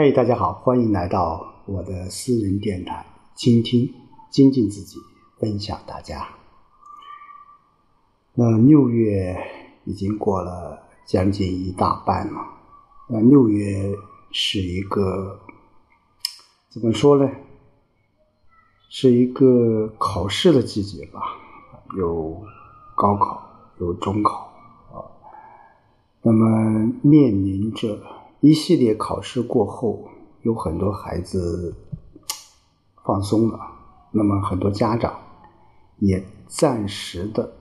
嘿，大家好，欢迎来到我的私人电台，倾听、精进自己，分享大家。那六月已经过了将近一大半了，那六月是一个怎么说呢？是一个考试的季节吧，有高考，有中考啊。那么面临着。一系列考试过后，有很多孩子放松了，那么很多家长也暂时的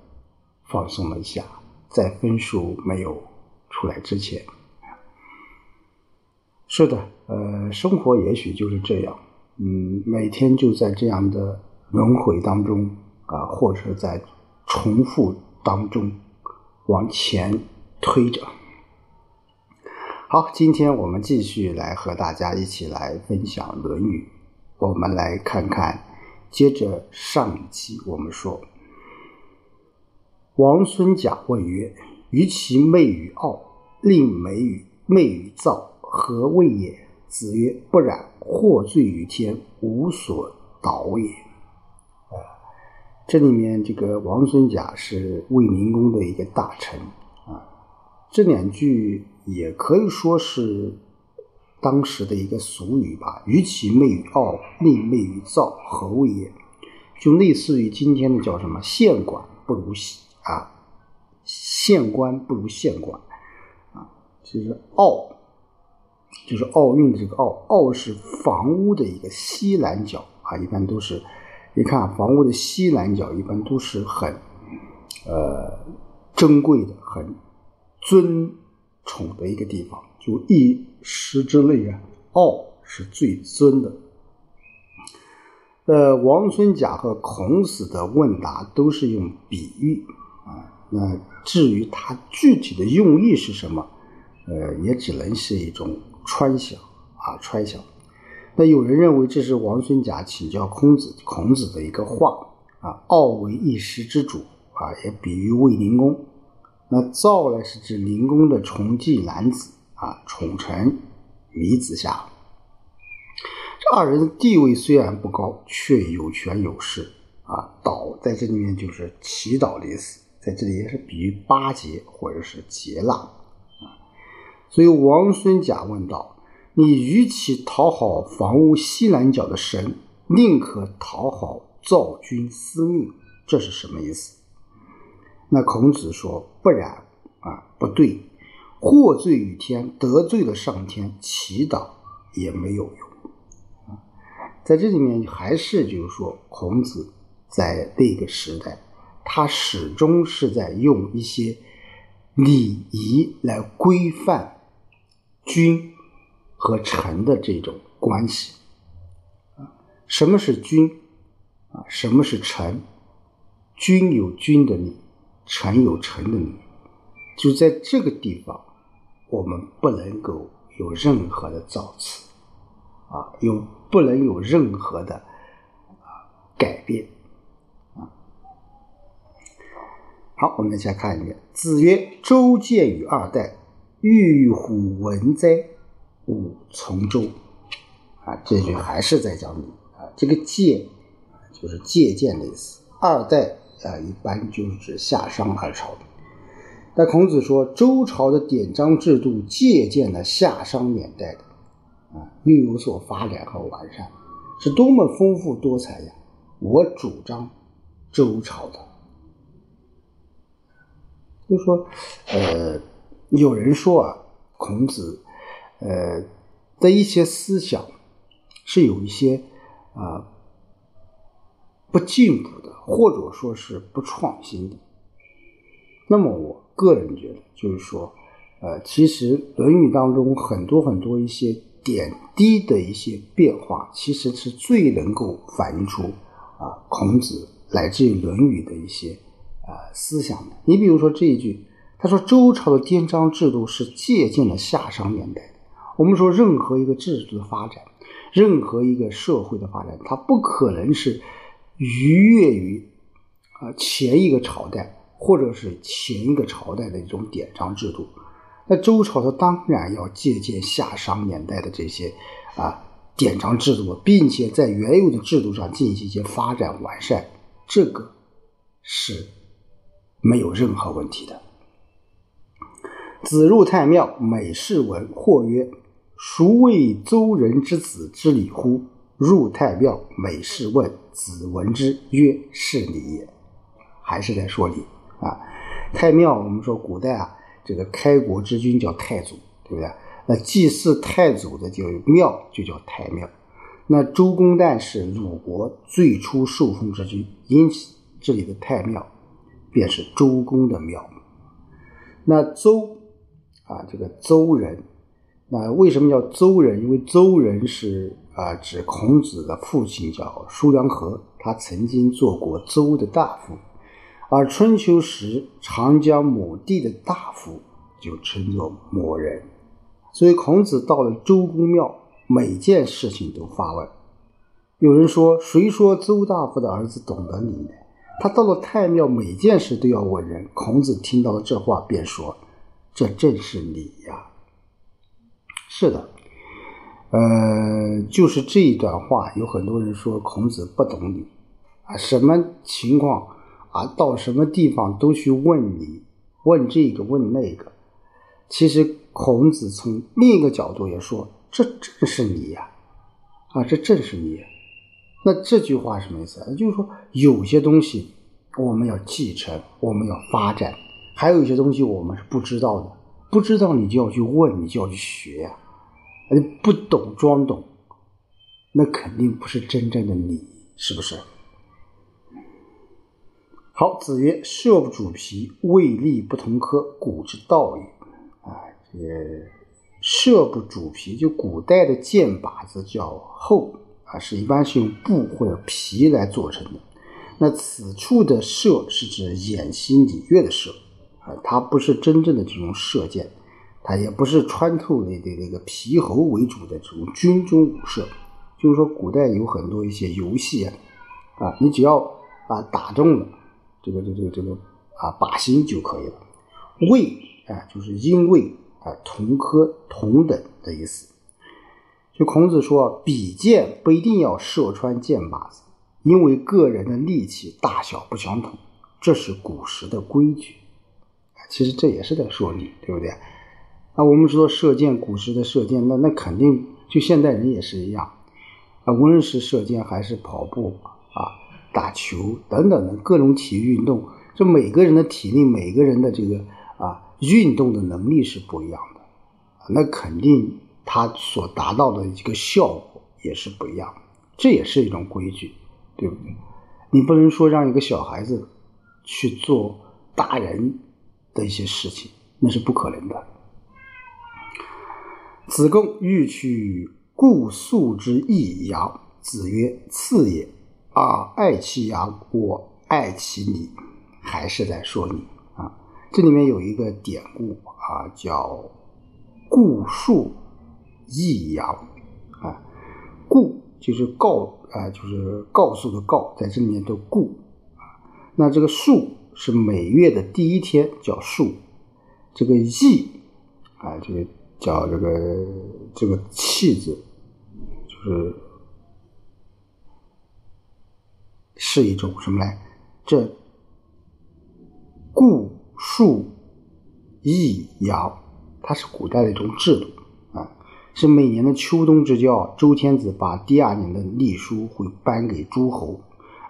放松了一下，在分数没有出来之前。是的，呃，生活也许就是这样，嗯，每天就在这样的轮回当中啊，或者在重复当中往前推着。好，今天我们继续来和大家一起来分享《论语》。我们来看看，接着上一集我们说，王孙贾问曰：“于其媚于傲，令美于媚于躁，何谓也？”子曰：“不然，获罪于天，无所导也。”啊，这里面这个王孙贾是卫灵公的一个大臣啊，这两句。也可以说是当时的一个俗语吧，“与其媚于傲，宁媚于躁，何谓也？”就类似于今天的叫什么“县管不如啊，县官不如县管”，啊，其实奥就是奥运的这个奥，奥是房屋的一个西南角啊，一般都是你看房屋的西南角一般都是很呃珍贵的，很尊。宠的一个地方，就一时之内啊，傲是最尊的。呃，王孙贾和孔子的问答都是用比喻啊，那至于他具体的用意是什么，呃，也只能是一种揣想啊，揣想。那有人认为这是王孙贾请教孔子，孔子的一个话啊，傲为一时之主啊，也比喻卫灵公。那赵呢，是指灵公的宠妓男子啊，宠臣米子夏。这二人的地位虽然不高，却有权有势啊。导在这里面就是祈祷的意思，在这里也是比喻巴结或者是结纳。所以王孙贾问道：“你与其讨好房屋西南角的神，宁可讨好赵君司命，这是什么意思？”那孔子说：“不然，啊，不对，获罪于天，得罪了上天，祈祷也没有用。啊，在这里面还是就是说，孔子在那个时代，他始终是在用一些礼仪来规范君和臣的这种关系。啊，什么是君？啊，什么是臣？君有君的礼。”臣有臣的礼，就在这个地方，我们不能够有任何的造次，啊，有不能有任何的啊改变，啊。好，我们再看一遍。子曰：“周见于二代，欲虎文哉？吾从周。”啊，这句还是在讲你啊，这个借就是借鉴的意思。二代。啊，一般就是指夏商二朝。那孔子说，周朝的典章制度借鉴了夏商年代的，啊，又有所发展和完善，是多么丰富多彩呀！我主张周朝的。就说，呃，有人说啊，孔子，呃的一些思想是有一些啊不进步的。或者说是不创新的，那么我个人觉得，就是说，呃，其实《论语》当中很多很多一些点滴的一些变化，其实是最能够反映出啊孔子乃至于《论语》的一些啊思想的。你比如说这一句，他说周朝的典章制度是借鉴了夏商年代。我们说任何一个制度的发展，任何一个社会的发展，它不可能是。逾越于啊前一个朝代或者是前一个朝代的一种典章制度，那周朝他当然要借鉴夏商年代的这些啊典章制度，并且在原有的制度上进行一些发展完善，这个是没有任何问题的。子入太庙，每事闻，或曰：“孰谓周人之子之礼乎？”入太庙，每事问，子闻之，曰：“是礼也。”还是在说礼啊？太庙，我们说古代啊，这个开国之君叫太祖，对不对？那祭祀太祖的就庙就叫太庙。那周公旦是鲁国最初受封之君，因此这里的太庙便是周公的庙。那周啊，这个周人，那为什么叫周人？因为周人是啊，指孔子的父亲叫叔梁纥，他曾经做过周的大夫。而春秋时长江某地的大夫就称作某人，所以孔子到了周公庙，每件事情都发问。有人说：“谁说周大夫的儿子懂得礼呢？”他到了太庙，每件事都要问人。孔子听到了这话，便说：“这正是礼呀。”是的，呃，就是这一段话，有很多人说孔子不懂礼啊，什么情况？啊，到什么地方都去问你，问这个问那个。其实孔子从另一个角度也说，这正是你呀，啊，这正是你。那这句话什么意思？就是说，有些东西我们要继承，我们要发展；还有一些东西我们是不知道的，不知道你就要去问，你就要去学呀。你不懂装懂，那肯定不是真正的你，是不是？好，子曰：“射不主皮，未立不同科，古之道也。”啊，这个射不主皮，就古代的箭靶子叫后啊，是一般是用布或者皮来做成的。那此处的射是指偃旗礼乐的射啊，它不是真正的这种射箭，它也不是穿透你的那个皮猴为主的这种军中武射。就是说，古代有很多一些游戏啊，啊，你只要啊打中了。这个这个这个啊，靶心就可以了。位啊，就是因为啊，同科同等的意思。就孔子说，比剑不一定要射穿箭靶子，因为个人的力气大小不相同，这是古时的规矩。其实这也是在说你，对不对？啊，我们说射箭，古时的射箭，那那肯定就现代人也是一样啊，无论是射箭还是跑步啊。打球等等的各种体育运动，这每个人的体力、每个人的这个啊运动的能力是不一样的，那肯定他所达到的一个效果也是不一样，这也是一种规矩，对不对？你不能说让一个小孩子去做大人的一些事情，那是不可能的。子贡欲取故宿之益阳，子曰：“次也。”啊，爱其阳，我爱其你，还是在说你啊？这里面有一个典故啊，叫“故树益阳”啊，“故”就是告啊，就是告诉的“告”，在这里面的“故”啊。那这个“树”是每月的第一天叫“树”，这个“益”啊，这个叫这个这个“气”字，就是。是一种什么呢？这固数易阳，它是古代的一种制度啊，是每年的秋冬之交，周天子把第二年的历书会颁给诸侯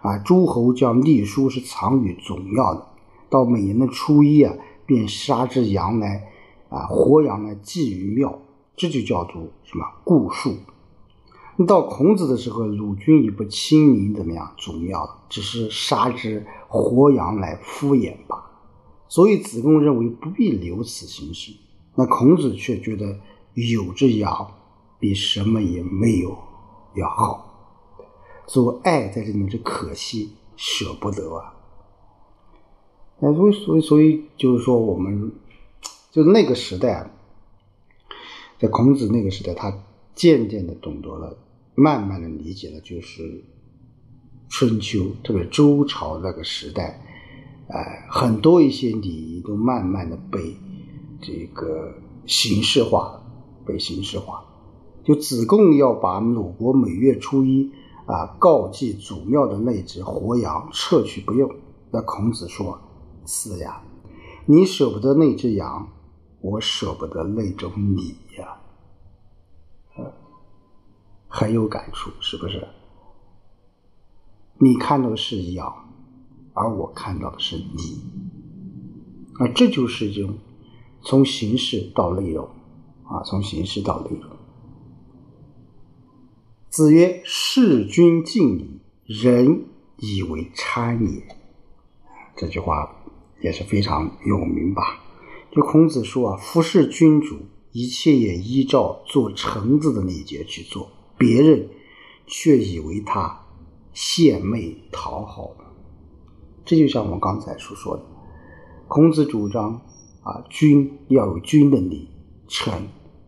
啊，诸侯将历书是藏于总庙的，到每年的初一啊，便杀只羊来啊，活羊呢祭于庙，这就叫做什么固数。到孔子的时候，鲁君已不亲临怎么样祖庙，只是杀只活羊来敷衍罢。所以子贡认为不必留此形式。那孔子却觉得有只羊比什么也没有要好。所以爱在这里面是可惜舍不得啊。那所以所以所以就是说，我们就那个时代，在孔子那个时代，他渐渐的懂得了。慢慢的理解了，就是春秋，特别周朝那个时代，呃，很多一些礼仪都慢慢的被这个形式化了，被形式化。就子贡要把鲁国每月初一啊告祭祖庙的那只活羊撤去不用，那孔子说：“是呀，你舍不得那只羊，我舍不得那种你呀。”很有感触，是不是？你看到的是羊，而我看到的是你，啊，这就是一种从形式到内容，啊，从形式到内容。子曰：“事君敬礼，人以为参也。”这句话也是非常有名吧？就孔子说啊，服侍君主，一切也依照做臣子的礼节去做，别人却以为他献媚讨好。这就像我们刚才所说的，孔子主张啊，君要有君的礼，臣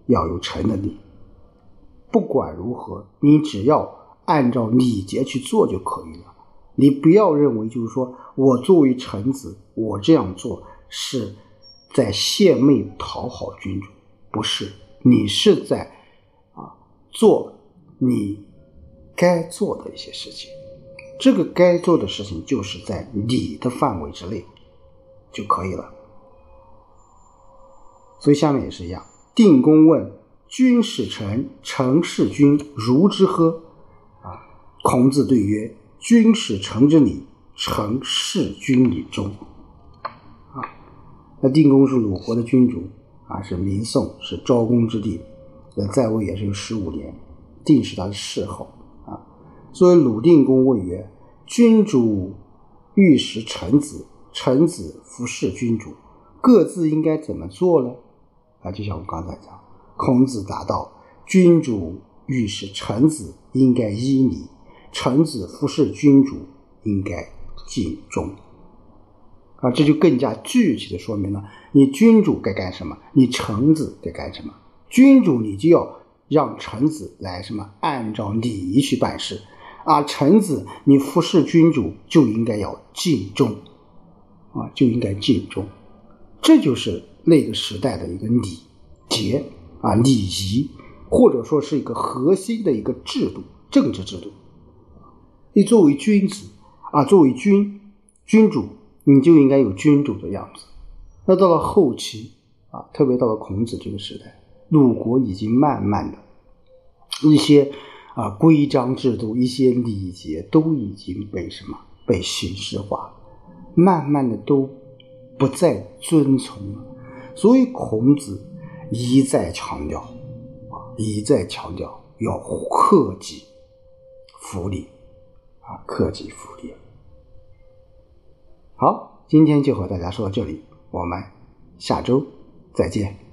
要有臣的礼。不管如何，你只要按照礼节去做就可以了。你不要认为，就是说我作为臣子，我这样做是在献媚讨好君主，不是。你是在啊做你该做的一些事情。这个该做的事情，就是在你的范围之内就可以了。所以下面也是一样。定公问。君使臣，臣事君，如之何？啊，孔子对曰：君使臣之礼，臣事君以忠。那定公是鲁国的君主，啊，是明宋，是昭公之帝，呃，在位也是有十五年。定是他的谥号，啊，所以鲁定公问曰：君主欲使臣子，臣子服侍君主，各自应该怎么做呢？啊，就像我刚才讲。孔子答道：“君主欲使臣子，应该依礼；臣子服侍君主，应该尽忠。”啊，这就更加具体的说明了你君主该干什么，你臣子该干什么。君主你就要让臣子来什么，按照礼仪去办事；啊，臣子你服侍君主就应该要尽忠，啊，就应该尽忠。这就是那个时代的一个礼节。啊，礼仪或者说是一个核心的一个制度，政治制度。你作为君子啊，作为君君主，你就应该有君主的样子。那到了后期啊，特别到了孔子这个时代，鲁国已经慢慢的，一些啊规章制度、一些礼节都已经被什么被形式化，慢慢的都不再遵从了。所以孔子。一再强调，啊，一再强调要克己复礼，啊，克己复礼。好，今天就和大家说到这里，我们下周再见。